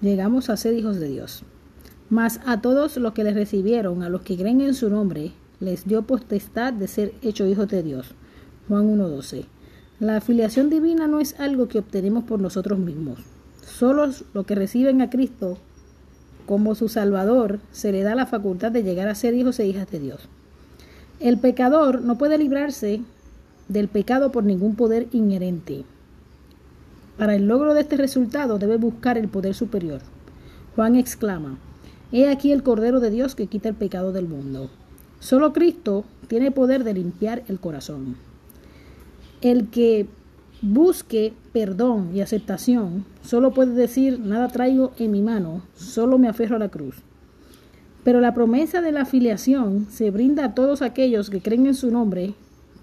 llegamos a ser hijos de Dios. Mas a todos los que le recibieron, a los que creen en su nombre, les dio potestad de ser hechos hijos de Dios. Juan 1.12. La afiliación divina no es algo que obtenemos por nosotros mismos. Solo los que reciben a Cristo como su Salvador se le da la facultad de llegar a ser hijos e hijas de Dios. El pecador no puede librarse del pecado por ningún poder inherente. Para el logro de este resultado debe buscar el poder superior. Juan exclama, He aquí el Cordero de Dios que quita el pecado del mundo. Solo Cristo tiene poder de limpiar el corazón. El que busque perdón y aceptación solo puede decir, nada traigo en mi mano, solo me aferro a la cruz. Pero la promesa de la afiliación se brinda a todos aquellos que creen en su nombre.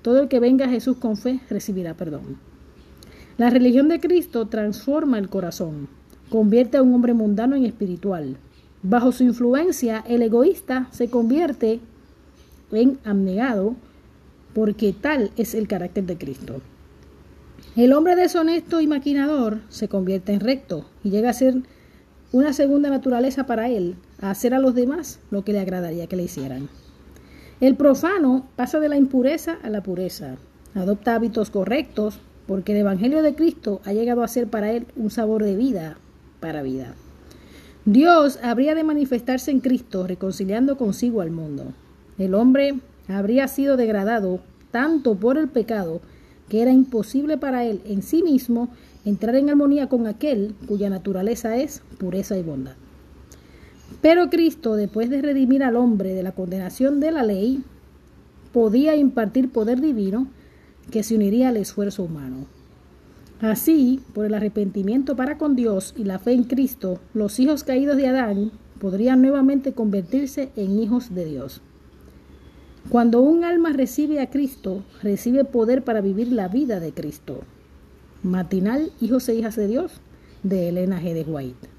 Todo el que venga a Jesús con fe recibirá perdón. La religión de Cristo transforma el corazón, convierte a un hombre mundano en espiritual. Bajo su influencia, el egoísta se convierte en abnegado, porque tal es el carácter de Cristo. El hombre deshonesto y maquinador se convierte en recto y llega a ser una segunda naturaleza para él, a hacer a los demás lo que le agradaría que le hicieran. El profano pasa de la impureza a la pureza, adopta hábitos correctos, porque el Evangelio de Cristo ha llegado a ser para él un sabor de vida para vida. Dios habría de manifestarse en Cristo reconciliando consigo al mundo. El hombre habría sido degradado tanto por el pecado que era imposible para él en sí mismo entrar en armonía con aquel cuya naturaleza es pureza y bondad. Pero Cristo, después de redimir al hombre de la condenación de la ley, podía impartir poder divino que se uniría al esfuerzo humano. Así, por el arrepentimiento para con Dios y la fe en Cristo, los hijos caídos de Adán podrían nuevamente convertirse en hijos de Dios. Cuando un alma recibe a Cristo, recibe poder para vivir la vida de Cristo. Matinal, Hijos e Hijas de Dios, de Elena G. de White.